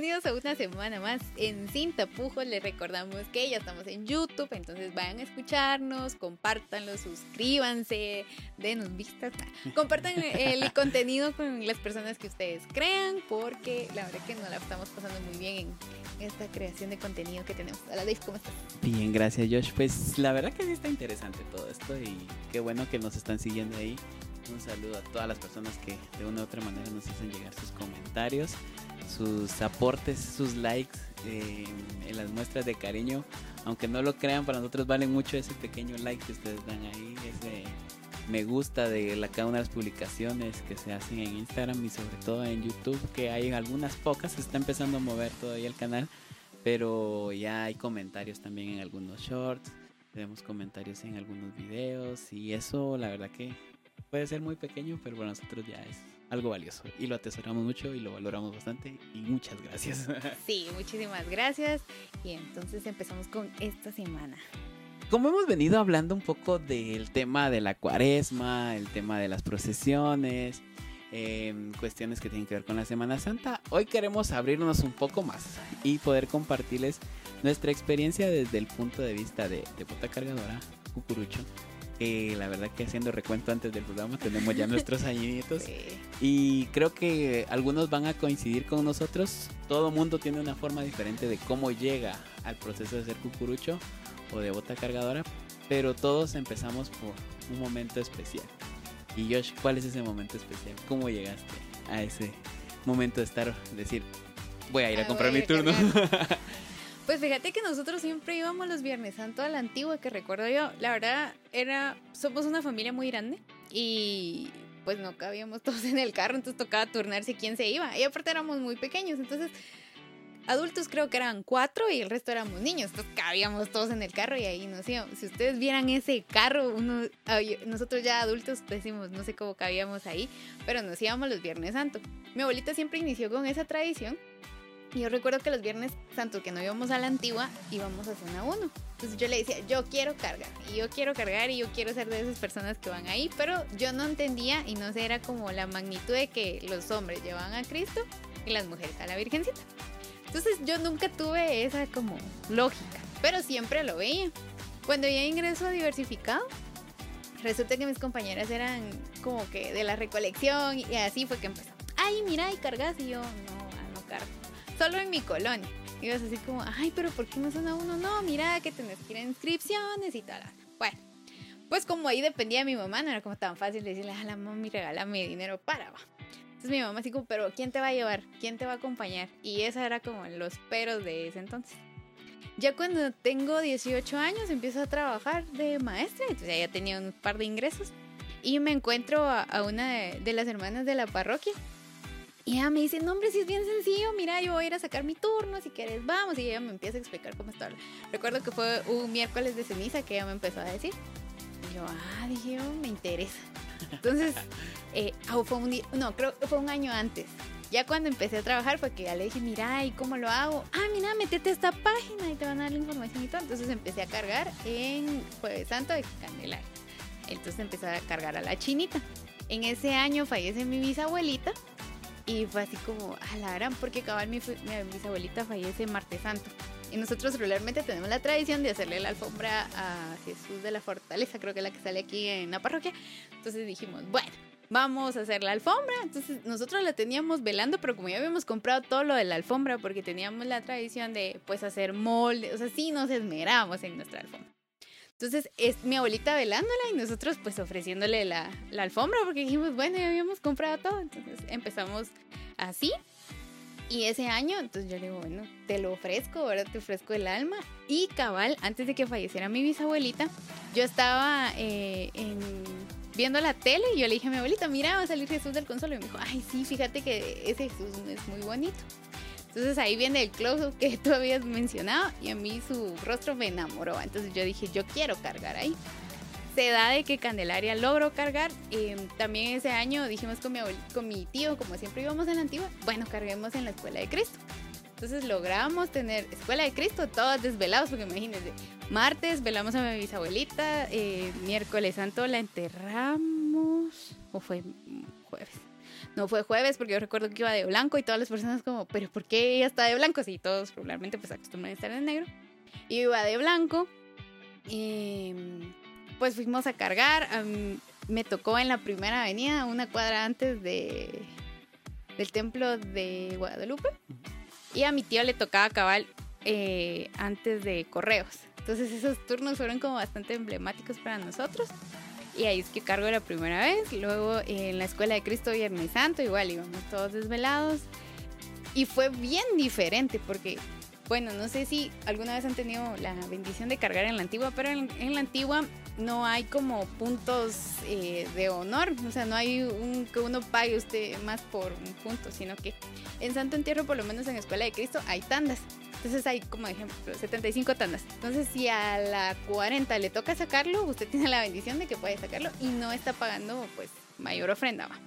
bienvenidos a una semana más en Sin Tapujos. Les recordamos que ya estamos en YouTube, entonces vayan a escucharnos, compártanlo, suscríbanse, denos vistas, compartan el contenido con las personas que ustedes crean, porque la verdad que nos la estamos pasando muy bien en esta creación de contenido que tenemos. Hola Dave, ¿cómo estás? Bien, gracias Josh. Pues la verdad que sí está interesante todo esto y qué bueno que nos están siguiendo ahí. Un saludo a todas las personas que de una u otra manera nos hacen llegar sus comentarios sus aportes, sus likes en las muestras de cariño. Aunque no lo crean, para nosotros vale mucho ese pequeño like que ustedes dan ahí, ese me gusta de la, cada una de las publicaciones que se hacen en Instagram y sobre todo en YouTube, que hay algunas pocas, se está empezando a mover todavía el canal, pero ya hay comentarios también en algunos shorts, tenemos comentarios en algunos videos y eso la verdad que puede ser muy pequeño, pero para nosotros ya es algo valioso y lo atesoramos mucho y lo valoramos bastante y muchas gracias. Sí, muchísimas gracias y entonces empezamos con esta semana. Como hemos venido hablando un poco del tema de la cuaresma, el tema de las procesiones, em, cuestiones que tienen que ver con la Semana Santa, hoy queremos abrirnos un poco más y poder compartirles nuestra experiencia desde el punto de vista de, de bota cargadora, cucurucho, la verdad que haciendo recuento antes del programa tenemos ya nuestros añitos. Y creo que algunos van a coincidir con nosotros. Todo mundo tiene una forma diferente de cómo llega al proceso de ser cucurucho o de bota cargadora. Pero todos empezamos por un momento especial. Y Josh, ¿cuál es ese momento especial? ¿Cómo llegaste a ese momento de estar, decir, voy a ir a, ah, comprar mi turno? Pues fíjate que nosotros siempre íbamos los Viernes Santo a la antigua, que recuerdo yo. La verdad, era, somos una familia muy grande y pues no cabíamos todos en el carro, entonces tocaba turnarse quién se iba. Y aparte éramos muy pequeños, entonces adultos creo que eran cuatro y el resto éramos niños, entonces cabíamos todos en el carro y ahí nos íbamos. Si ustedes vieran ese carro, uno, nosotros ya adultos decimos, no sé cómo cabíamos ahí, pero nos íbamos los Viernes Santo. Mi abuelita siempre inició con esa tradición y yo recuerdo que los viernes santo que no íbamos a la antigua, íbamos a zona 1. Entonces yo le decía, yo quiero cargar, y yo quiero cargar, y yo quiero ser de esas personas que van ahí, pero yo no entendía y no sé, era como la magnitud de que los hombres llevaban a Cristo y las mujeres a la Virgencita. Entonces yo nunca tuve esa como lógica, pero siempre lo veía. Cuando ya ingreso a diversificado, resulta que mis compañeras eran como que de la recolección y así fue que empezó. Ay, mira, y cargas y yo no, no cargo solo en mi colonia. Y vas así como, ay, pero ¿por qué no son a uno? No, mira que tenés que ir a inscripciones y tal. Bueno, pues como ahí dependía de mi mamá, no era como tan fácil decirle a la mami, regálame dinero para, va. Entonces mi mamá así como, pero ¿quién te va a llevar? ¿Quién te va a acompañar? Y esa era como los peros de ese entonces. Ya cuando tengo 18 años empiezo a trabajar de maestra, entonces ya tenía un par de ingresos. Y me encuentro a, una de, de las hermanas de la parroquia y ella me dice, no hombre, si es bien sencillo, mira, yo voy a ir a sacar mi turno, si quieres vamos. Y ella me empieza a explicar cómo está. Recuerdo que fue un miércoles de ceniza que ella me empezó a decir. Y yo, ah, dije, oh, me interesa. Entonces, eh, ah, fue un día, no, creo fue un año antes. Ya cuando empecé a trabajar fue que ya le dije, mira, ¿y cómo lo hago? Ah, mira, métete a esta página y te van a dar la información y todo. Entonces empecé a cargar en Jueves Santo de Candelaria. Entonces empecé a cargar a la chinita. En ese año fallece mi bisabuelita y fue así como, a la gran, porque cabal mi, mi bisabuelita fallece martes santo. Y nosotros regularmente tenemos la tradición de hacerle la alfombra a Jesús de la Fortaleza, creo que es la que sale aquí en la parroquia. Entonces dijimos, bueno, vamos a hacer la alfombra. Entonces nosotros la teníamos velando, pero como ya habíamos comprado todo lo de la alfombra, porque teníamos la tradición de pues hacer moldes, o sea, sí nos esmeramos en nuestra alfombra. Entonces es mi abuelita velándola y nosotros pues ofreciéndole la, la, alfombra porque dijimos, bueno, ya habíamos comprado todo. Entonces empezamos así. Y ese año, entonces yo le digo, bueno, te lo ofrezco, ahora te ofrezco el alma. Y cabal, antes de que falleciera mi bisabuelita, yo estaba eh, viendo la tele y yo le dije a mi abuelita, mira, va a salir Jesús del Consuelo. Y me dijo, ay, sí, fíjate que ese Jesús es muy bonito. Entonces ahí viene el close-up que tú habías mencionado y a mí su rostro me enamoró. Entonces yo dije, yo quiero cargar ahí. Se da de que Candelaria logró cargar. y también ese año dijimos con mi, con mi tío, como siempre íbamos en la antigua, bueno, carguemos en la Escuela de Cristo. Entonces logramos tener Escuela de Cristo todos desvelados, porque imagínense, martes velamos a mi bisabuelita, eh, miércoles santo la enterramos, o fue jueves. No fue jueves porque yo recuerdo que iba de blanco y todas las personas como, pero ¿por qué ella está de blanco? Si todos regularmente pues acostumbran a estar de negro. Y iba de blanco y pues fuimos a cargar. me tocó en la primera avenida, una cuadra antes de, del templo de Guadalupe. Y a mi tío le tocaba cabal eh, antes de correos. Entonces esos turnos fueron como bastante emblemáticos para nosotros. Y ahí es que cargo la primera vez. Luego en la escuela de Cristo Viernes Santo, igual íbamos todos desvelados. Y fue bien diferente porque, bueno, no sé si alguna vez han tenido la bendición de cargar en la antigua, pero en, la antigua no hay como puntos eh, de honor. O sea, no hay un que uno pague usted más por un punto, sino que en Santo Entierro, por lo menos en Escuela de Cristo, hay tandas. Entonces hay como ejemplo 75 tandas. Entonces si a la 40 le toca sacarlo, usted tiene la bendición de que puede sacarlo y no está pagando pues mayor ofrenda. ¿va?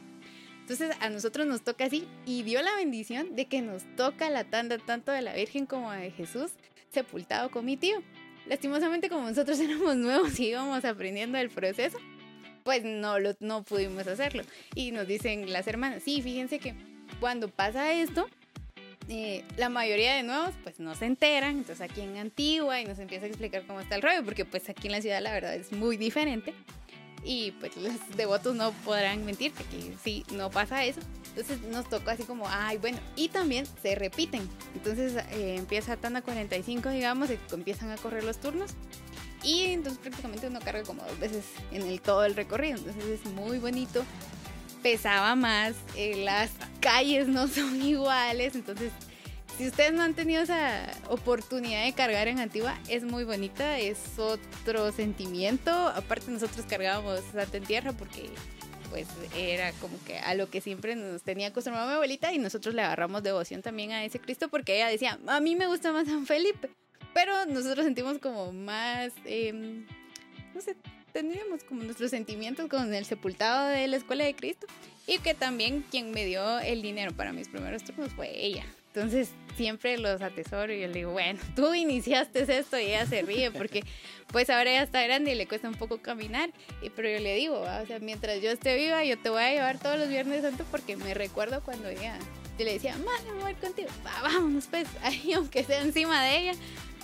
Entonces a nosotros nos toca así y dio la bendición de que nos toca la tanda tanto de la Virgen como de Jesús sepultado con mi tío. Lastimosamente como nosotros éramos nuevos y íbamos aprendiendo el proceso, pues no, lo, no pudimos hacerlo. Y nos dicen las hermanas, sí, fíjense que cuando pasa esto, eh, la mayoría de nuevos pues no se enteran, entonces aquí en Antigua y nos empieza a explicar cómo está el rollo, porque pues aquí en la ciudad la verdad es muy diferente y pues los devotos no podrán mentir que sí no pasa eso. Entonces nos tocó así como, ay, bueno, y también se repiten. Entonces eh, empieza Tanda 45, digamos, y empiezan a correr los turnos. Y entonces prácticamente uno carga como dos veces en el todo el recorrido. Entonces es muy bonito pesaba más, eh, las calles no son iguales, entonces si ustedes no han tenido esa oportunidad de cargar en Antigua, es muy bonita, es otro sentimiento. Aparte nosotros cargábamos Santa en Tierra porque pues era como que a lo que siempre nos tenía acostumbrado mi abuelita y nosotros le agarramos devoción también a ese Cristo porque ella decía, a mí me gusta más San Felipe, pero nosotros sentimos como más, em, no sé, tendríamos como nuestros sentimientos con el sepultado de la Escuela de Cristo y que también quien me dio el dinero para mis primeros turnos fue ella. Entonces siempre los atesoro y yo le digo, bueno, tú iniciaste esto y ella se ríe porque pues ahora ella está grande y le cuesta un poco caminar, y, pero yo le digo, o sea, mientras yo esté viva yo te voy a llevar todos los viernes santos porque me recuerdo cuando ella, yo le decía, madre, voy a ir contigo, vámonos pues, ahí aunque sea encima de ella,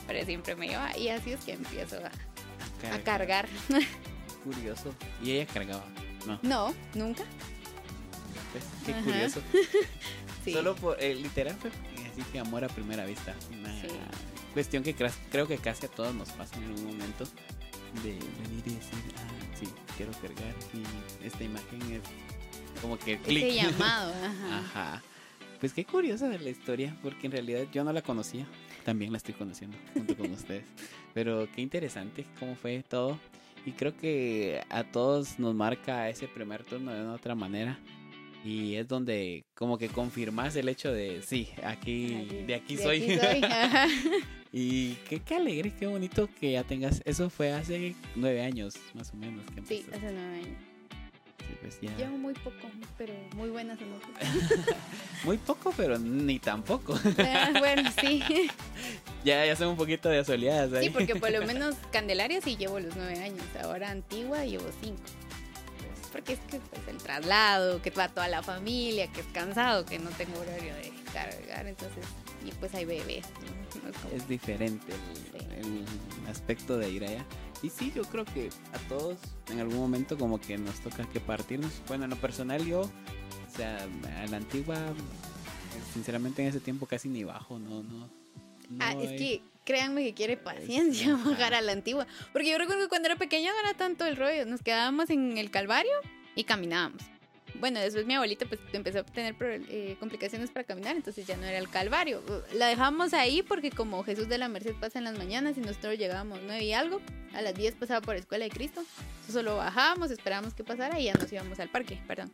pero siempre me lleva y así es que empiezo a, a cargar. Curioso. ¿Y ella cargaba? No. No, nunca. Qué curioso. Solo por, eh, literal así que amor a primera vista. Una cuestión que creo que casi a todos nos pasa en algún momento de venir y decir, ah, sí, quiero cargar y esta imagen es como que clic. Ese llamado, ajá. Pues qué curiosa de la historia, porque en realidad yo no la conocía. También la estoy conociendo junto con ustedes. Pero qué interesante cómo fue todo. Y creo que a todos nos marca ese primer turno de una otra manera. Y es donde como que confirmas el hecho de, sí, aquí, de aquí soy. y qué, qué alegre, qué bonito que ya tengas. Eso fue hace nueve años, más o menos. Que sí, hace nueve años. Pues Llevo muy poco, pero muy buenas noticias. muy poco, pero ni tampoco. Ah, bueno, sí. ya, ya son un poquito de soleadas ahí. Sí, porque por lo menos Candelaria sí llevo los nueve años. Ahora Antigua llevo cinco. Pues, porque es que pues, el traslado, que va toda la familia, que es cansado, que no tengo horario de cargar, entonces, y pues hay bebés. es, diferente el, aspecto de ir allá. Y sí, yo creo que a todos en algún momento como que nos toca que partirnos. Bueno, en lo personal yo, o sea, a la antigua, sinceramente en ese tiempo casi ni bajo, no, no. ah, es que créanme que quiere paciencia bajar a la antigua. Porque yo recuerdo que cuando era pequeña no era tanto el rollo. Nos quedábamos en el Calvario y caminábamos bueno, después mi abuelita pues empezó a tener eh, complicaciones para caminar, entonces ya no era el calvario. La dejamos ahí porque como Jesús de la Merced pasa en las mañanas y nosotros llegábamos nueve y algo, a las 10 pasaba por Escuela de Cristo, entonces solo bajábamos, esperábamos que pasara y ya nos íbamos al parque, perdón.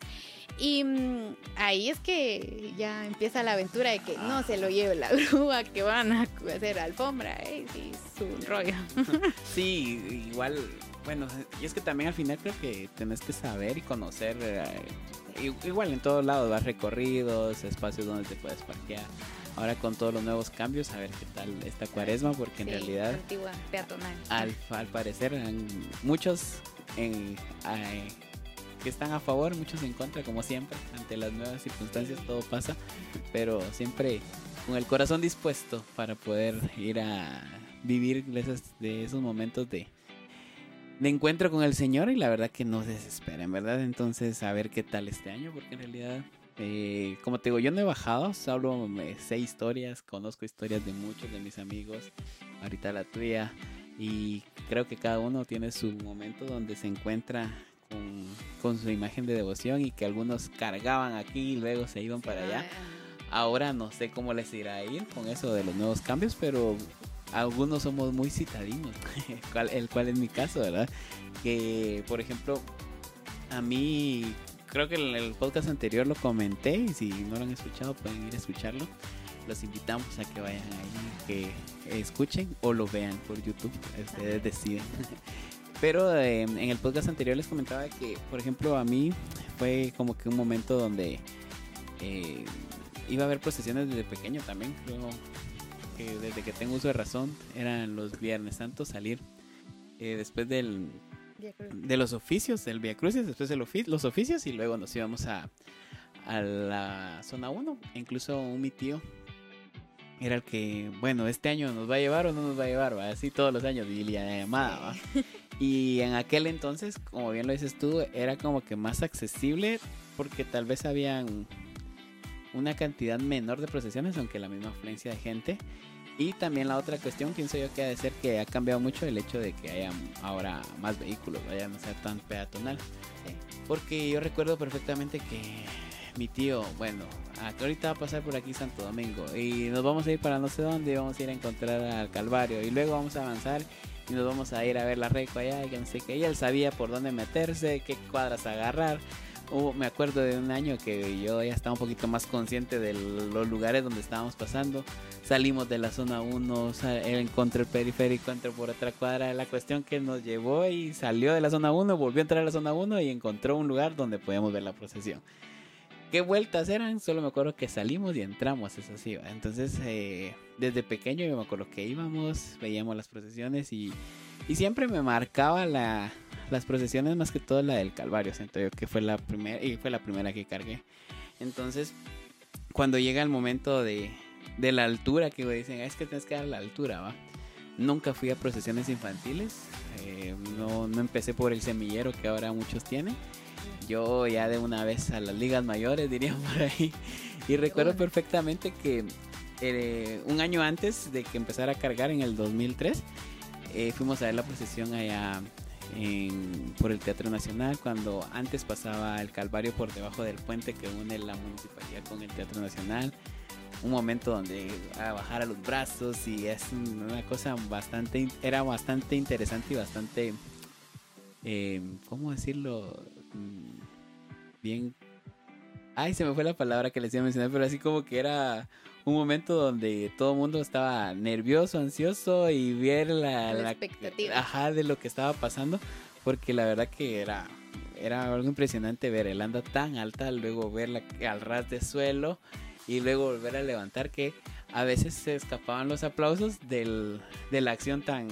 Y mm, ahí es que ya empieza la aventura de que no se lo lleve la grúa, que van a hacer alfombra, ¿eh? sí, es un rollo. sí, igual bueno, y es que también al final creo que tenés que saber y conocer, eh, igual en todos lados, vas recorridos, espacios donde te puedes parquear. Ahora con todos los nuevos cambios, a ver qué tal esta cuaresma, porque en realidad... Antigua, peatonal. Al, al parecer, muchos en, que están a favor, muchos en contra, como siempre, ante las nuevas circunstancias todo pasa, pero siempre con el corazón dispuesto para poder ir a vivir de esos, de esos momentos de, de encuentro con el Señor y la verdad que no desesperen, ¿verdad? Entonces, a ver qué tal este año, porque en realidad, eh, como te digo, yo no he bajado, solo me sé historias, conozco historias de muchos de mis amigos, ahorita la tuya, y creo que cada uno tiene su momento donde se encuentra con, con su imagen de devoción y que algunos cargaban aquí y luego se iban para allá. Ahora no sé cómo les irá a ir con eso de los nuevos cambios, pero algunos somos muy citadinos, el cual es mi caso, ¿verdad? Que, por ejemplo, a mí, creo que en el podcast anterior lo comenté y si no lo han escuchado pueden ir a escucharlo. Los invitamos a que vayan ahí, que escuchen o lo vean por YouTube, ustedes deciden. Pero eh, en el podcast anterior les comentaba que, por ejemplo, a mí fue como que un momento donde eh, iba a haber procesiones desde pequeño también. Luego que desde que tengo uso de razón eran los Viernes Santos salir eh, después del de los oficios, del Via Crucis, después de los oficios y luego nos íbamos a, a la zona 1. Incluso un mi tío era el que, bueno, este año nos va a llevar o no nos va a llevar, así todos los años y la llamada. Y en aquel entonces, como bien lo dices tú, era como que más accesible porque tal vez habían una cantidad menor de procesiones, aunque la misma afluencia de gente. Y también la otra cuestión, pienso yo que ha de ser que ha cambiado mucho el hecho de que haya ahora más vehículos, vaya no sea tan peatonal. Porque yo recuerdo perfectamente que mi tío, bueno, ahorita va a pasar por aquí Santo Domingo y nos vamos a ir para no sé dónde, vamos a ir a encontrar al Calvario y luego vamos a avanzar y nos vamos a ir a ver la Reco allá y que no sé qué. Y él sabía por dónde meterse, qué cuadras agarrar me acuerdo de un año que yo ya estaba un poquito más consciente de los lugares donde estábamos pasando. Salimos de la zona 1, encontré el periférico, entré por otra cuadra. La cuestión que nos llevó y salió de la zona 1, volvió a entrar a la zona 1 y encontró un lugar donde podíamos ver la procesión. ¿Qué vueltas eran? Solo me acuerdo que salimos y entramos, eso sí. Entonces, eh, desde pequeño yo me acuerdo que íbamos, veíamos las procesiones y siempre me marcaba la, las procesiones más que todo la del Calvario, siento yo que fue la primera y fue la primera que cargué. Entonces, cuando llega el momento de, de la altura, que dicen, es que tienes que dar la altura, va. Nunca fui a procesiones infantiles, eh, no, no empecé por el semillero que ahora muchos tienen. Yo ya de una vez a las ligas mayores, diría por ahí. Y recuerdo perfectamente que eh, un año antes de que empezara a cargar en el 2003, eh, fuimos a ver la procesión allá por el Teatro Nacional, cuando antes pasaba el Calvario por debajo del puente que une la municipalidad con el Teatro Nacional. Un momento donde a los brazos y es una cosa bastante, era bastante interesante y bastante, eh, ¿cómo decirlo? Mm, bien... Ay, se me fue la palabra que les iba a mencionar, pero así como que era un momento donde todo el mundo estaba nervioso, ansioso y ver la, expectativa. ajá, de lo que estaba pasando, porque la verdad que era era algo impresionante ver el anda tan alta, luego verla al ras de suelo y luego volver a levantar que a veces se escapaban los aplausos del, de la acción tan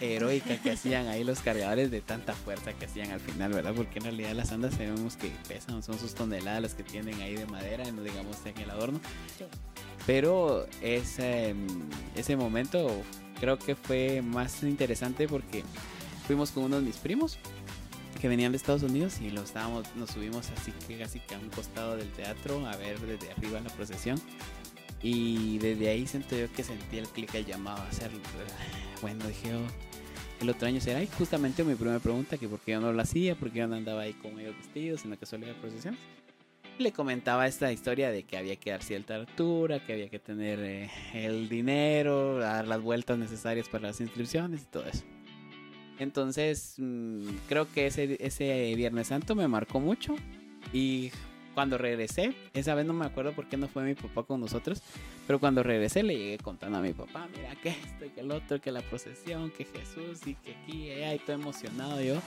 heroica que hacían ahí los cargadores de tanta fuerza que hacían al final, ¿verdad? Porque en realidad las andas sabemos que pesan, son sus toneladas las que tienen ahí de madera, no digamos en el adorno. Pero ese, ese momento creo que fue más interesante porque fuimos con unos de mis primos que venían de Estados Unidos y lo estábamos, nos subimos así que casi que a un costado del teatro a ver desde arriba la procesión. Y desde ahí siento yo que sentí el clic al llamado a hacerlo. Bueno, dije, oh, el otro año será. Y justamente mi primera pregunta, que por qué yo no lo hacía, por qué yo no andaba ahí con ellos vestidos en la casualidad de procesión. Le comentaba esta historia de que había que dar cierta altura, que había que tener eh, el dinero, dar las vueltas necesarias para las inscripciones y todo eso. Entonces, mm, creo que ese, ese Viernes Santo me marcó mucho. Y cuando regresé, esa vez no me acuerdo por qué no fue mi papá con nosotros, pero cuando regresé le llegué contando a mi papá, mira que esto, que el otro, que la procesión, que Jesús y que aquí y allá, y todo emocionado yo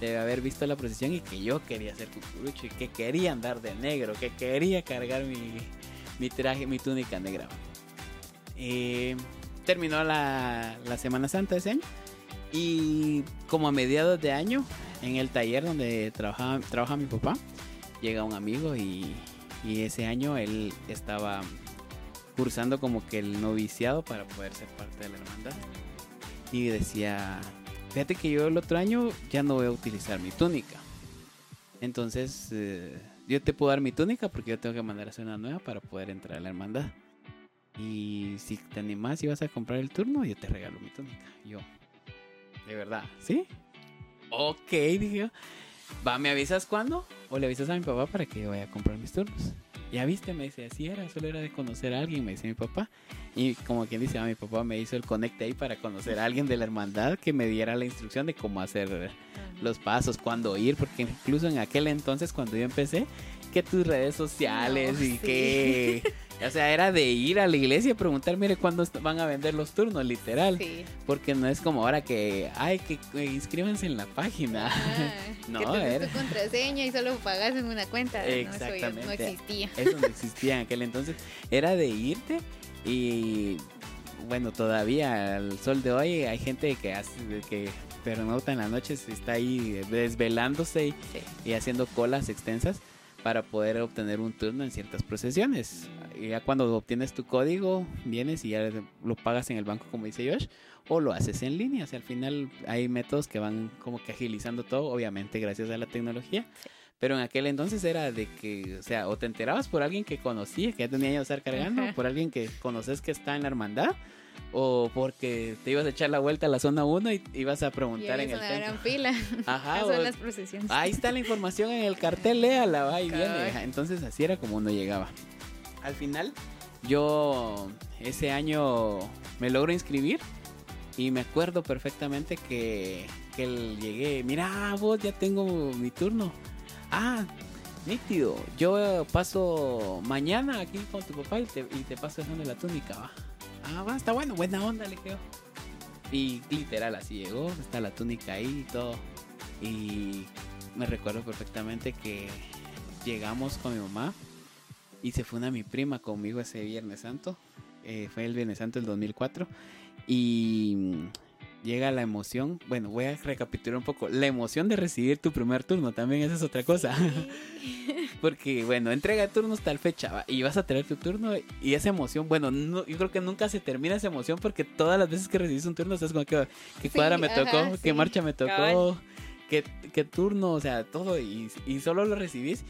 de haber visto la procesión y que yo quería ser cucurucho y que quería andar de negro, que quería cargar mi, mi traje, mi túnica negra. Terminó la, la Semana Santa ese año y como a mediados de año en el taller donde trabaja, trabaja mi papá, llega un amigo y, y ese año él estaba cursando como que el noviciado para poder ser parte de la hermandad. Y decía, fíjate que yo el otro año ya no voy a utilizar mi túnica. Entonces, eh, yo te puedo dar mi túnica porque yo tengo que mandar a hacer una nueva para poder entrar a la hermandad. Y si te animas y vas a comprar el turno, yo te regalo mi túnica. Yo, de verdad, ¿sí? Ok, dije. Va, ¿me avisas cuándo? O le avisas a mi papá para que yo vaya a comprar mis turnos. Ya viste, me dice, así era, solo era de conocer a alguien, me dice mi papá. Y como quien dice, a mi papá me hizo el conecte ahí para conocer a alguien de la hermandad que me diera la instrucción de cómo hacer los pasos, cuándo ir, porque incluso en aquel entonces cuando yo empecé, que tus redes sociales No, y sí. que... O sea, era de ir a la iglesia y preguntar, mire, ¿cuándo van a vender los turnos? Literal. Sí. Porque no es como ahora que, ay, que eh, inscríbanse en la página. Ah, No, que te era- tu contraseña y solo pagas en una cuenta. No, eso no Exactamente. existía. Eso no existía en aquel entonces. Era de irte y bueno, todavía al sol de hoy hay gente que hace que pernocta en las noches está ahí desvelándose y, Sí. y haciendo colas extensas para poder obtener un turno en ciertas procesiones. Y ya cuando obtienes tu código, vienes y ya lo pagas en el banco como dice Josh o lo haces en línea. O sea, al final hay métodos que van como que agilizando todo, obviamente gracias a la tecnología. Pero en aquel entonces era de que, o sea, o te enterabas por alguien que conocía, que ya tenía de estar cargando, Ajá. por alguien que conoces que está en la hermandad, o porque te ibas a echar la vuelta a la zona 1 y ibas a Y preguntar en es el una gran fila. Ajá, Son o- las procesiones. Ahí está la información en el cartel, léala, va y viene. Entonces así era como uno llegaba. Al final, yo ese año me logro inscribir y me acuerdo perfectamente que, que llegué, mira vos ya tengo mi turno. Ah, nítido, yo paso mañana aquí con tu papá y te, y te paso dejando la túnica, va. Ah, va, está bueno, buena onda, le creo. Y literal, así llegó, está la túnica ahí y todo. Y me recuerdo perfectamente que llegamos con mi mamá y se fue una mi prima conmigo ese Viernes Santo. Eh, fue el Viernes Santo del 2004. Y mm, llega la emoción. Bueno, voy a recapitular un poco. La emoción de recibir tu primer turno también esa es otra cosa. Porque, bueno, entrega turnos tal fecha va, y vas a tener tu turno y esa emoción, bueno, no, yo creo que nunca se termina esa emoción porque todas las veces que recibes un turno estás como que, ¿qué Sí, cuadra me tocó? ajá, ¿Qué sí, marcha me tocó? ¿Qué, qué turno? O sea, todo y, y solo lo recibís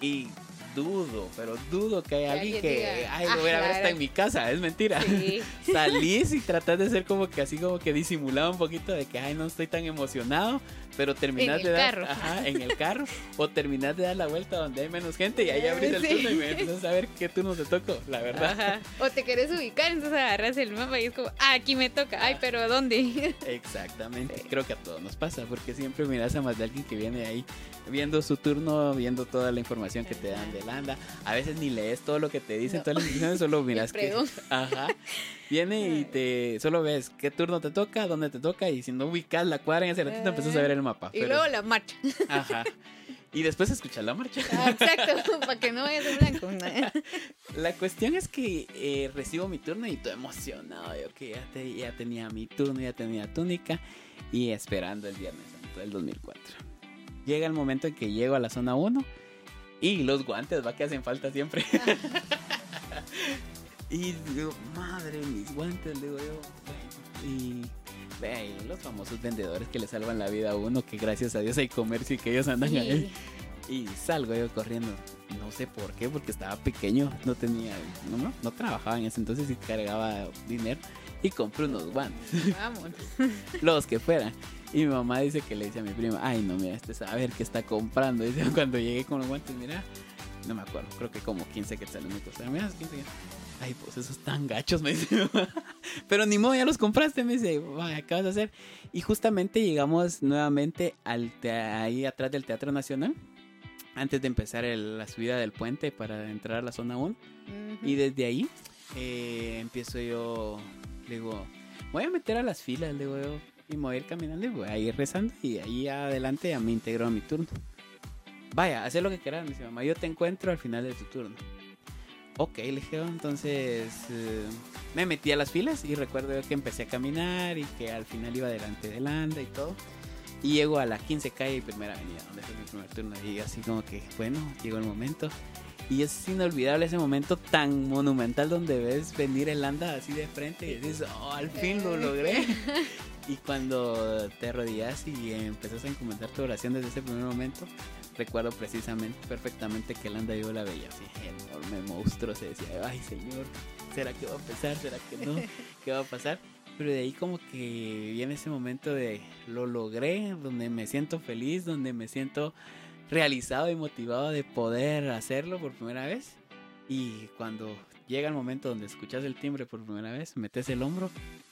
y dudo, pero dudo que haya alguien que, diga, ay, lo "Ah, voy a ver verdad". en mi casa, es mentira. Sí. Salís y tratás de ser como que así como que disimulado un poquito de que ay no estoy tan emocionado, pero terminás de dar ajá, en el carro o terminás de dar la vuelta donde hay menos gente y ahí abrís el Sí. turno y me empiezas a ver qué turno te tocó, la verdad. Ajá. O te querés ubicar, entonces agarras el mapa y es como, ah, aquí me toca. Ay, pero ¿dónde? Exactamente, Sí. creo que a todos nos pasa porque siempre miras a más de alguien que viene ahí viendo su turno, viendo toda la información que te dan de Landa. A veces ni lees todo lo que te dicen, No. todas las instrucciones, solo miras que. Ajá. Viene y te solo ves qué turno te toca, dónde te toca y si no ubicas la cuadra en ese ratito empiezas a ver el mapa. Y pero- luego la marcha. Ajá. Y después escuchas la marcha. Ah, exacto, para que no vayas en blanco. La cuestión es que eh, recibo mi turno y todo emocionado. Yo que ya, te- ya tenía mi turno, ya tenía túnica y esperando el Viernes Santo del 2004. Llega el momento en que llego a la zona 1 y los guantes, va que hacen falta siempre. y digo, madre, mis guantes, digo yo. Y ve ahí los famosos vendedores que le salvan la vida a uno, que gracias a Dios hay comercio y que ellos andan ahí. Y salgo yo corriendo. No sé por qué, porque estaba pequeño. No tenía. No, no, no trabajaba en ese entonces y cargaba dinero. Y compré unos guantes, Vamos. los que fueran. Y mi mamá dice que le dice a mi prima: Ay, no, mira, este sabe ver qué está comprando. Dice cuando llegué con los guantes, mira. No me acuerdo, creo que como 15 quetzales me costaron. Mira, 15 quetzales. Ay, pues esos tan gachos, me dice. Pero ni modo, ya los compraste, me dice. Vaya, ¿qué vas a hacer? Y justamente llegamos nuevamente al ahí atrás del Teatro Nacional antes de empezar el- la subida del puente para entrar a la zona 1. Y desde ahí eh, empiezo yo, le digo, voy a meter a las filas, le digo yo, y me voy a ir caminando y voy a ir rezando y ahí adelante ya me integro a mi turno. Vaya, haz lo que quieras, me dice mamá, yo te encuentro al final de tu turno. Ok, le dije, "Oh", entonces eh, me metí a las filas y recuerdo que empecé a caminar y que al final iba delante del anda y todo. Y llego a la 15 calle y primera avenida, donde fue mi primer turno. Y así como que, bueno, llegó el momento. Y es inolvidable ese momento tan monumental donde ves venir el anda así de frente y dices, oh, al fin lo logré. y cuando te arrodillas y empezás a encomendar tu oración desde ese primer momento, recuerdo precisamente, perfectamente que el anda yo la veía así, enorme monstruo. Se decía, ay señor, ¿será que va a pasar? ¿Será que no? ¿Qué va a pasar? Pero de ahí como que viene ese momento de lo logré, donde me siento feliz, donde me siento realizado y motivado de poder hacerlo por primera vez. Y cuando llega el momento donde escuchas el timbre por primera vez, metes el hombro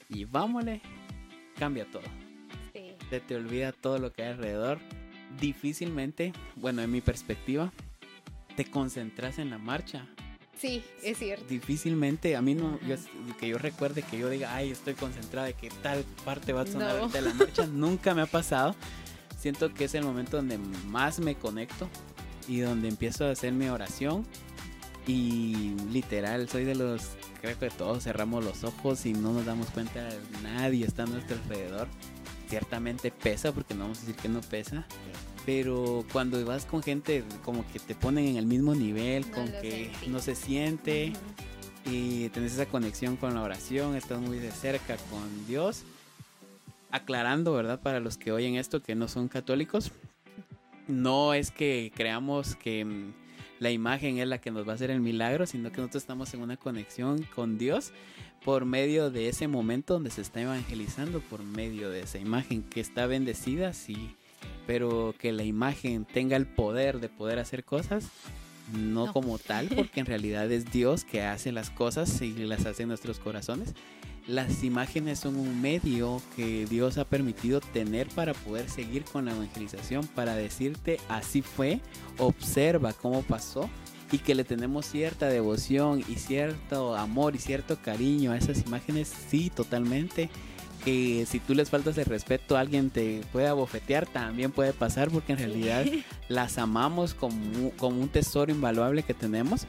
y vámonos, cambia todo. Se te olvida todo lo que hay alrededor. Difícilmente, bueno, en mi perspectiva, te concentras en la marcha. Sí, es cierto. Difícilmente, a mí no, que yo recuerde que yo diga, ay, estoy concentrada de que tal parte va a sonar de la marcha, nunca me ha pasado siento que es el momento donde más me conecto y donde empiezo a hacer mi oración. Y literal, soy de los, creo que todos cerramos los ojos y no nos damos cuenta de nadie está a nuestro alrededor. Ciertamente pesa, porque no vamos a decir que no pesa. Pero cuando vas con gente como que te ponen en el mismo nivel, con que no se siente y tenés esa conexión con la oración, estás muy de cerca con Dios aclarando, ¿verdad? Para los que oyen esto que no son católicos, no es que creamos que mm, la imagen es la que nos va a hacer el milagro, sino que nosotros estamos en una conexión con Dios por medio de ese momento donde se está evangelizando, por medio de esa imagen que está bendecida, sí, pero que la imagen tenga el poder de poder hacer cosas, no, como tal, porque en realidad es Dios que hace las cosas y las hace en nuestros corazones las imágenes son un medio que Dios ha permitido tener para poder seguir con la evangelización, para decirte así fue, observa cómo pasó y que le tenemos cierta devoción y cierto amor y cierto cariño a esas imágenes, sí, totalmente. Que si tú les faltas el respeto, alguien te puede abofetear, también puede pasar porque en realidad las amamos como, como un tesoro invaluable que tenemos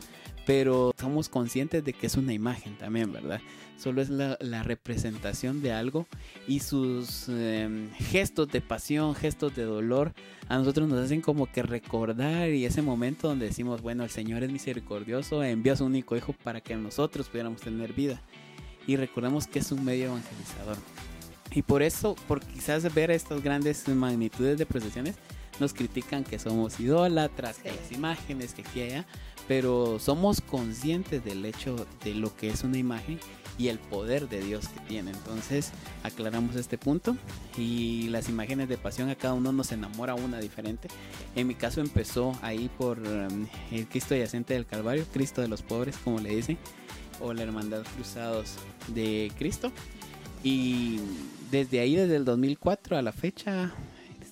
pero somos conscientes de que es una imagen también, ¿verdad? Solo es la, representación de algo y sus em, gestos de pasión, gestos de dolor, a nosotros nos hacen como que recordar y ese momento donde decimos, bueno, el Señor es misericordioso, envió a su único hijo para que nosotros pudiéramos tener vida. Y recordemos que es un medio evangelizador. Y por eso, por quizás ver estas grandes magnitudes de procesiones, nos critican que somos idólatras, que las imágenes, que aquí allá, pero somos conscientes del hecho de lo que es una imagen y el poder de Dios que tiene. Entonces aclaramos este punto y las imágenes de pasión a cada uno nos enamora una diferente. En mi caso empezó ahí por um, el Cristo yacente del Calvario, Cristo de los pobres como le dicen, o la Hermandad Cruzados de Cristo. Y desde ahí, desde el 2004 a la fecha,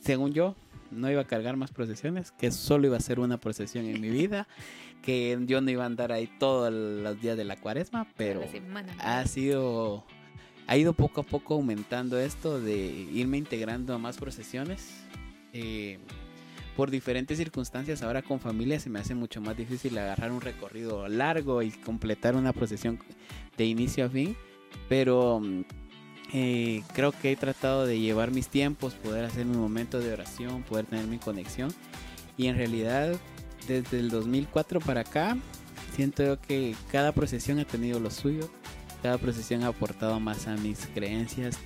según yo, no iba a cargar más procesiones, que solo iba a ser una procesión en mi vida que yo no iba a andar ahí todos los días de la cuaresma, pero ha sido, ha ido poco a poco aumentando esto de irme integrando a más procesiones. Eh, por diferentes circunstancias, ahora con familia se me hace mucho más difícil agarrar un recorrido largo y completar una procesión de inicio a fin, pero eh, creo que he tratado de llevar mis tiempos, poder hacer mi momento de oración, poder tener mi conexión y en realidad desde el 2004 para acá, siento que cada procesión ha tenido lo suyo. Cada procesión ha aportado más a mis creencias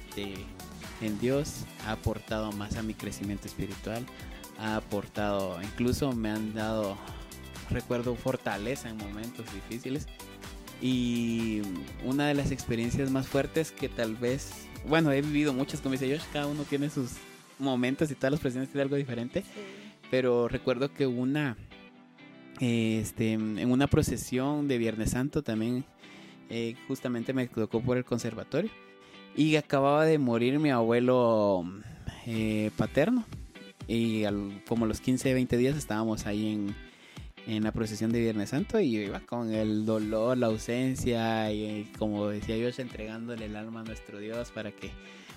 en Dios, ha aportado más a mi crecimiento espiritual, ha aportado, incluso me han dado, recuerdo, fortaleza en momentos difíciles. Y una de las experiencias más fuertes que tal vez, bueno, he vivido muchas, como dice Josh, cada uno tiene sus momentos y todas las procesiones tienen algo diferente. Pero recuerdo que una este, en una procesión de Viernes Santo también eh, justamente me tocó por el conservatorio y acababa de morir mi abuelo eh, paterno y como los 15, 20 días estábamos ahí en, en la procesión de Viernes Santo y yo iba con el dolor, la ausencia y como decía yo, entregándole el alma a nuestro Dios para que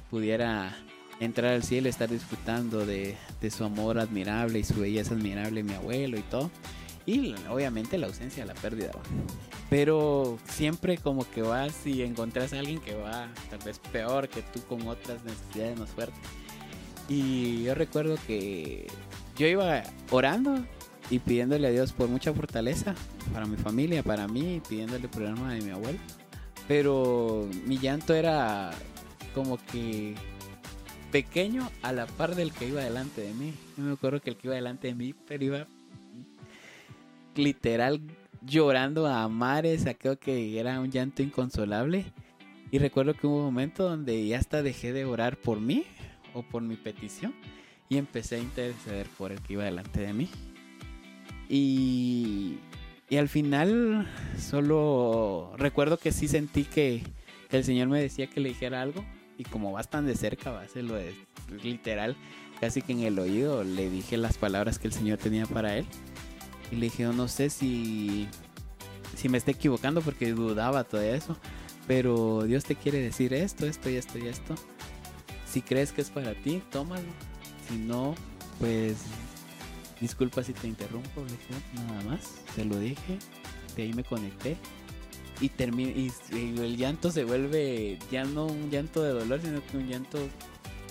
pudiera entrar al cielo, estar disfrutando de, de su amor admirable y su belleza admirable, mi abuelo y todo. Y obviamente la ausencia, la pérdida. Pero siempre como que vas y encontrás a alguien que va tal vez peor que tú con otras necesidades más fuertes. Y yo recuerdo que yo iba orando y pidiéndole a Dios por mucha fortaleza para mi familia, para mí, pidiéndole alma de mi abuelo. Pero mi llanto era como que pequeño a la par del que iba delante de mí. Yo me acuerdo que el que iba delante de mí, pero iba literal llorando a mares, creo que era un llanto inconsolable. Y recuerdo que hubo un momento donde ya hasta dejé de orar por mí o por mi petición y empecé a interceder por el que iba delante de mí. Y, y al final solo recuerdo que sí sentí que, el Señor me decía que le dijera algo y como vas tan de cerca, va a hacerlo literal, casi que en el oído le dije las palabras que el Señor tenía para él. Y le dije, no sé si, si me estoy equivocando porque dudaba todo eso, pero Dios te quiere decir esto, esto y esto y esto. Si crees que es para ti, tómalo. Si no, pues disculpa si te interrumpo, nada más. Se lo dije, de ahí me conecté. Y, y, y el llanto se vuelve ya no un llanto de dolor, sino que un llanto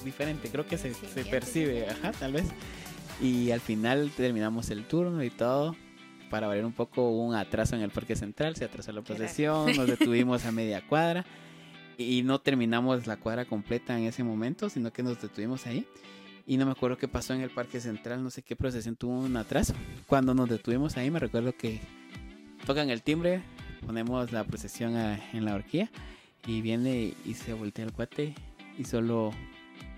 diferente. Creo que se, se percibe, ajá, tal vez. Y al final terminamos el turno y todo. Para variar un poco, hubo un atraso en el Parque Central, se atrasó la procesión, nos detuvimos a media cuadra y no terminamos la cuadra completa en ese momento, sino que nos detuvimos ahí. Y no me acuerdo qué pasó en el Parque Central, no sé qué procesión tuvo un atraso. Cuando nos detuvimos ahí, me recuerdo que tocan el timbre, ponemos la procesión en la horquilla y viene y se voltea el cuate y solo,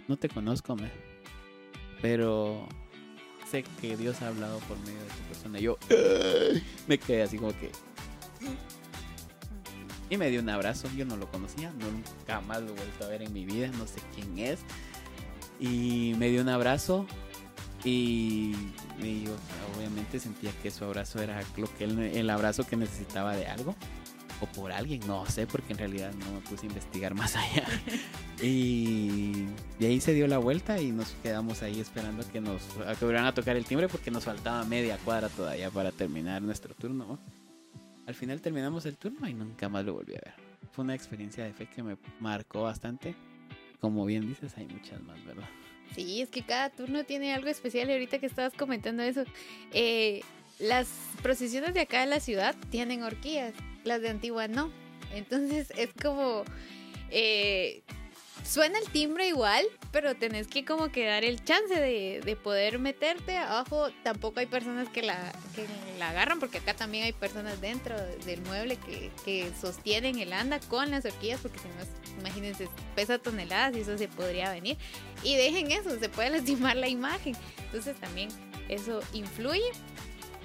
no te conozco, me. pero sé que Dios ha hablado por medio de tu persona. Yo me quedé así como que... Y me dio un abrazo, yo no lo conocía, nunca más lo he vuelto a ver en mi vida, no sé quién es. Y me dio un abrazo y, y yo obviamente sentía que su abrazo era lo que él, el abrazo que necesitaba de algo o por alguien, no sé, porque en realidad no me puse a investigar más allá. y de ahí se dio la vuelta y nos quedamos ahí esperando que nos a que a tocar el timbre porque nos faltaba media cuadra todavía para terminar nuestro turno. Al final terminamos el turno y nunca más lo volví a ver. Fue una experiencia de fe que me marcó bastante. Como bien dices, hay muchas más, ¿verdad? Sí, es que cada turno tiene algo especial. Y ahorita que estabas comentando eso, eh, las procesiones de acá de la ciudad tienen horquillas, las de Antigua no. Entonces es como... Eh, suena el timbre igual, pero tenés que como que dar el chance de, de, poder meterte abajo. Tampoco hay personas que la, que la agarran, porque acá también hay personas dentro del mueble que, que sostienen el anda con las horquillas, porque si no, imagínense, pesa toneladas y eso se podría venir. Y dejen eso, se puede lastimar la imagen. Entonces también eso influye.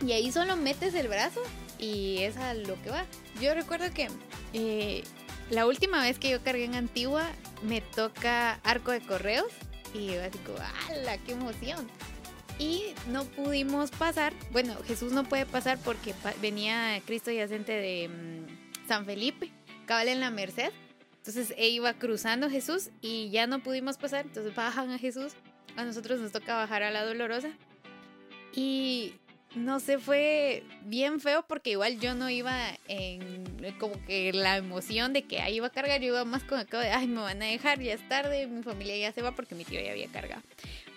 Y ahí solo metes el brazo y es a lo que va. Yo recuerdo que eh, la última vez que yo cargué en Antigua me toca arco de correos y yo así como, ¡ala, qué emoción! Y no pudimos pasar, bueno, Jesús no puede pasar porque venía Cristo yacente de mm, San Felipe, cabal en la Merced. Entonces e iba cruzando Jesús y ya no pudimos pasar, entonces bajan a Jesús, a nosotros nos toca bajar a la Dolorosa. Y no sé, fue bien feo porque igual yo no iba en como que la emoción de que ahí iba a cargar, yo iba más con el de, ay, me van a dejar, ya es tarde, mi familia ya se va porque mi tío ya había cargado.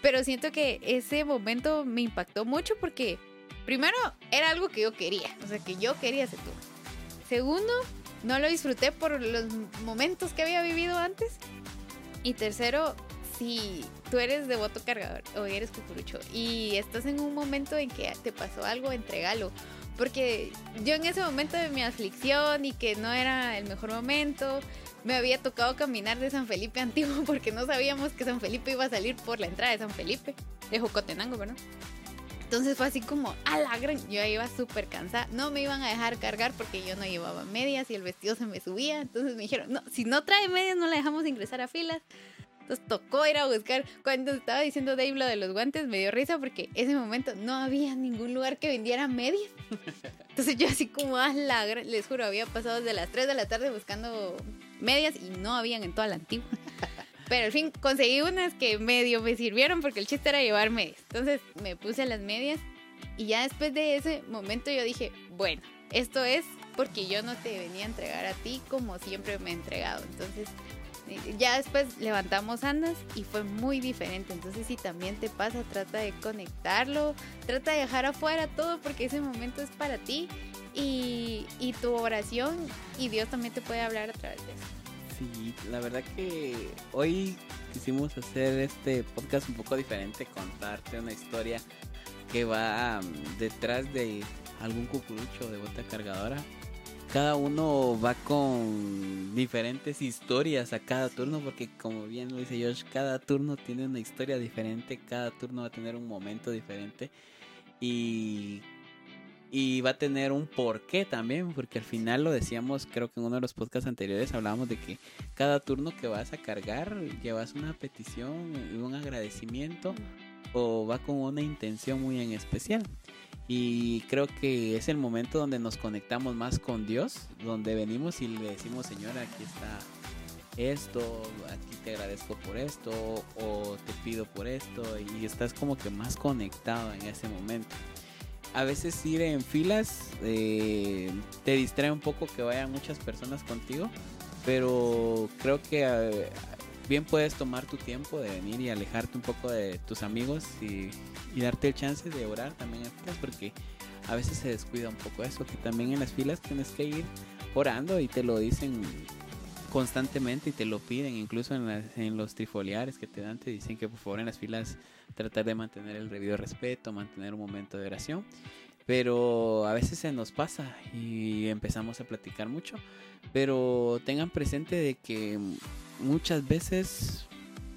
Pero siento que ese momento me impactó mucho porque primero era algo que yo quería, o sea, que yo quería ese tour. Segundo, no lo disfruté por los momentos que había vivido antes. Y tercero, si tú eres devoto cargador o eres cucurucho y estás en un momento en que te pasó algo, entregalo. Porque yo en ese momento de mi aflicción y que no era el mejor momento, me había tocado caminar de San Felipe antiguo porque no sabíamos que San Felipe iba a salir por la entrada de San Felipe, de Jocotenango, ¿verdad? Entonces fue así como, a la gran, yo iba súper cansada, no me iban a dejar cargar porque yo no llevaba medias y el vestido se me subía, entonces me dijeron, no, si no trae medias no la dejamos ingresar a filas. Entonces tocó ir a buscar. Cuando estaba diciendo Dave lo de los guantes, me dio risa porque ese momento no había ningún lugar que vendiera medias. Entonces yo así como, ah, la, les juro, había pasado desde las 3 de la tarde buscando medias y no habían en toda la antigua. Pero al fin conseguí unas que medio me sirvieron porque el chiste era llevar medias. Entonces me puse las medias y ya después de ese momento yo dije, bueno, esto es porque yo no te venía a entregar a ti como siempre me he entregado. Entonces Ya después levantamos andas y fue muy diferente. Entonces si también te pasa, trata de conectarlo, trata de dejar afuera todo porque ese momento es para ti y, y tu oración y Dios también te puede hablar a través de eso. Sí, la verdad que hoy quisimos hacer este podcast un poco diferente, contarte una historia que va um, detrás de algún cucurucho de bota cargadora. Cada uno va con diferentes historias a cada turno, porque como bien lo dice Josh, cada turno tiene una historia diferente, cada turno va a tener un momento diferente y, y va a tener un porqué también, porque al final lo decíamos, creo que en uno de los podcasts anteriores hablábamos de que cada turno que vas a cargar llevas una petición y un agradecimiento o va con una intención muy en especial. Y creo que es el momento donde nos conectamos más con Dios, donde venimos y le decimos, Señor, aquí está esto, aquí te agradezco por esto, o te pido por esto, y estás como que más conectado en ese momento. A veces ir en filas eh, te distrae un poco que vayan muchas personas contigo, pero creo que eh, bien puedes tomar tu tiempo de venir y alejarte un poco de tus amigos y, darte el chance de orar también en filas porque a veces se descuida un poco eso, que también en las filas tienes que ir orando y te lo dicen constantemente y te lo piden, incluso en, los trifoliares que te dan, te dicen que por favor en las filas tratar de mantener el debido respeto, mantener un momento de oración, pero a veces se nos pasa y empezamos a platicar mucho, pero tengan presente de que muchas veces,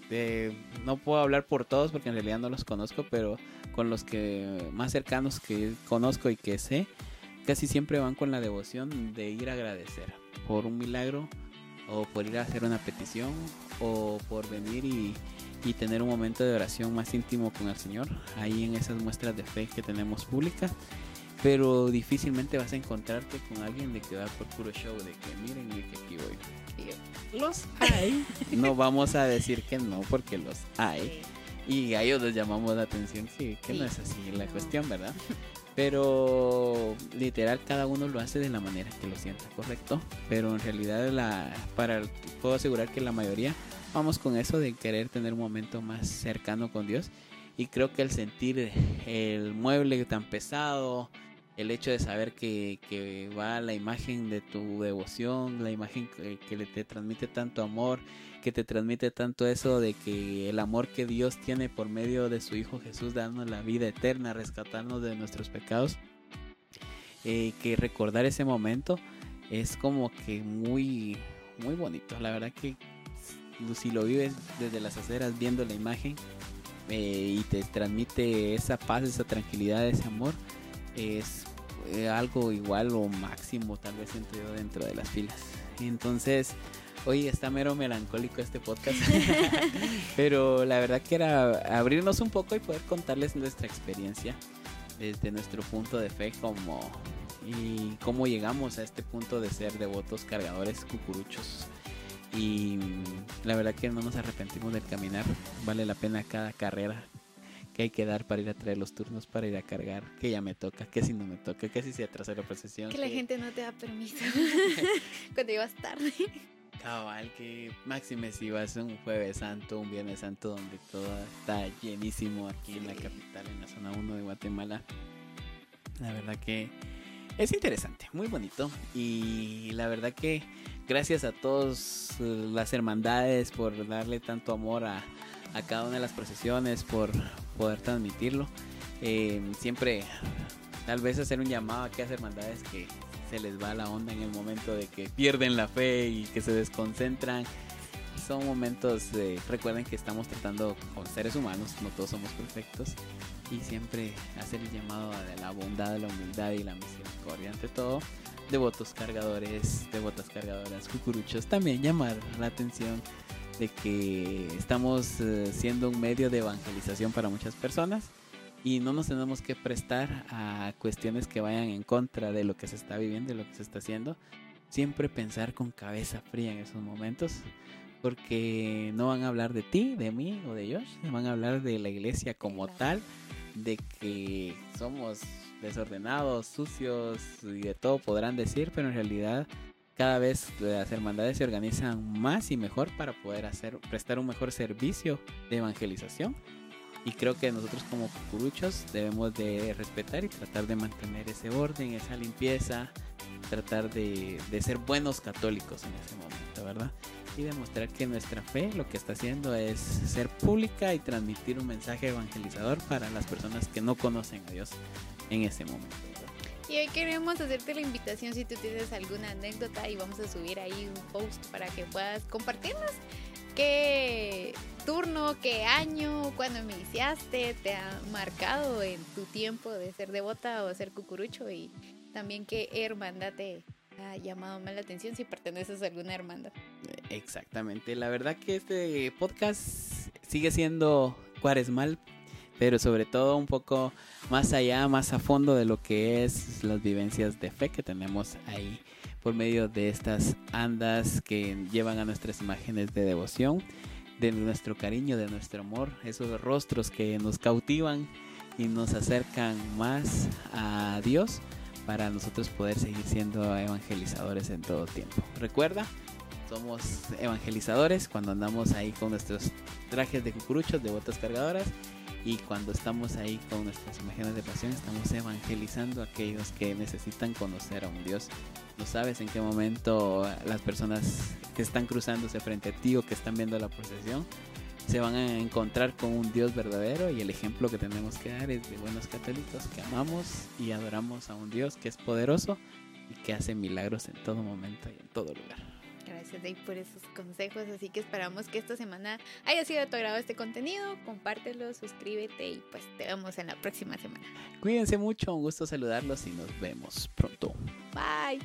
eh, no puedo hablar por todos porque en realidad no los conozco, pero con los que más cercanos que conozco y que sé, casi siempre van con la devoción de ir a agradecer por un milagro o por ir a hacer una petición o por venir y, y tener un momento de oración más íntimo con el Señor, ahí en esas muestras de fe que tenemos públicas pero difícilmente vas a encontrarte con alguien de que va por puro show, de que miren que aquí voy los hay. No vamos a decir que no, porque los hay. Y a ellos les llamamos la atención, sí, que no es así la cuestión, ¿verdad? Pero literal cada uno lo hace de la manera que lo sienta, correcto. Pero en realidad la, para, puedo asegurar que la mayoría vamos con eso de querer tener un momento más cercano con Dios. Y creo que el sentir el mueble tan pesado, el hecho de saber que, va la imagen de tu devoción, la imagen que, te transmite tanto amor, que te transmite tanto eso de que el amor que Dios tiene por medio de su Hijo Jesús, dándonos la vida eterna, rescatarnos de nuestros pecados, eh, que recordar ese momento es como que muy, muy bonito. La verdad que si lo vives desde las aceras viendo la imagen eh, y te transmite esa paz, esa tranquilidad, ese amor, es eh, algo igual o máximo tal vez entre yo dentro de las filas. Entonces, hoy está mero melancólico este podcast, pero la verdad que era abrirnos un poco y poder contarles nuestra experiencia desde nuestro punto de fe como y cómo llegamos a este punto de ser devotos cargadores cucuruchos. Y la verdad que no nos arrepentimos del caminar, vale la pena cada carrera, que hay que dar para ir a traer los turnos, para ir a cargar, que ya me toca, que si no me toca, que si se atrasa la procesión. Que la gente no te da permiso cuando ibas tarde. Cabal, que máxime si vas un jueves santo, un viernes santo, donde todo está llenísimo aquí en la capital, en la zona 1 de Guatemala. La verdad que es interesante, muy bonito. Y la verdad que gracias a todas las hermandades por darle tanto amor a, a cada una de las procesiones, por poder transmitirlo. Eh, siempre, tal vez hacer un llamado a aquellas hermandades que se les va la onda en el momento de que pierden la fe y que se desconcentran. Son momentos, de, recuerden que estamos tratando con seres humanos, no todos somos perfectos, y siempre hacer el llamado a la bondad, la humildad y la misericordia ante todo devotos cargadores, devotas cargadoras, cucuruchos, también llamar la atención de que estamos eh, siendo un medio de evangelización para muchas personas y no nos tenemos que prestar a cuestiones que vayan en contra de lo que se está viviendo, de lo que se está haciendo. Siempre pensar con cabeza fría en esos momentos, porque no van a hablar de ti, de mí o de Josh, van a hablar de la iglesia como tal, de que somos desordenados, sucios y de todo podrán decir, pero en realidad cada vez las hermandades se organizan más y mejor para poder hacer, prestar un mejor servicio de evangelización. Y creo que nosotros como cucuruchos debemos de respetar y tratar de mantener ese orden, esa limpieza, tratar de, de ser buenos católicos en ese momento, ¿verdad? Y demostrar que nuestra fe lo que está haciendo es ser pública y transmitir un mensaje evangelizador para las personas que no conocen a Dios en ese momento. Hoy queremos hacerte la invitación si tú tienes alguna anécdota y vamos a subir ahí un post para que puedas compartirnos. Qué turno, qué año, cuando iniciaste te ha marcado en tu tiempo de ser devota o ser cucurucho y también qué hermandad te ha llamado más la atención si perteneces a alguna hermandad. Exactamente, la verdad que este podcast sigue siendo cuaresmal pero sobre todo un poco más allá, más a fondo de lo que es las vivencias de fe que tenemos ahí por medio de estas andas que llevan a nuestras imágenes de devoción, de nuestro cariño, de nuestro amor, esos rostros que nos cautivan y nos acercan más a Dios para nosotros poder seguir siendo evangelizadores en todo tiempo. Recuerda, somos evangelizadores cuando andamos ahí con nuestros trajes de cucuruchos, de botas cargadoras y cuando estamos ahí con nuestras imágenes de pasión, estamos evangelizando a aquellos que necesitan conocer a un Dios. No sabes en qué momento las personas que están cruzándose frente a ti o que están viendo la procesión se van a encontrar con un Dios verdadero y el ejemplo que tenemos que dar es de buenos católicos que amamos y adoramos a un Dios que es poderoso y que hace milagros en todo momento y en todo lugar. Gracias, Dave, por esos consejos. Así que esperamos que esta semana haya sido de tu agrado este contenido. Compártelo, suscríbete y pues te vemos en la próxima semana. Cuídense mucho, un gusto saludarlos y nos vemos pronto. Bye.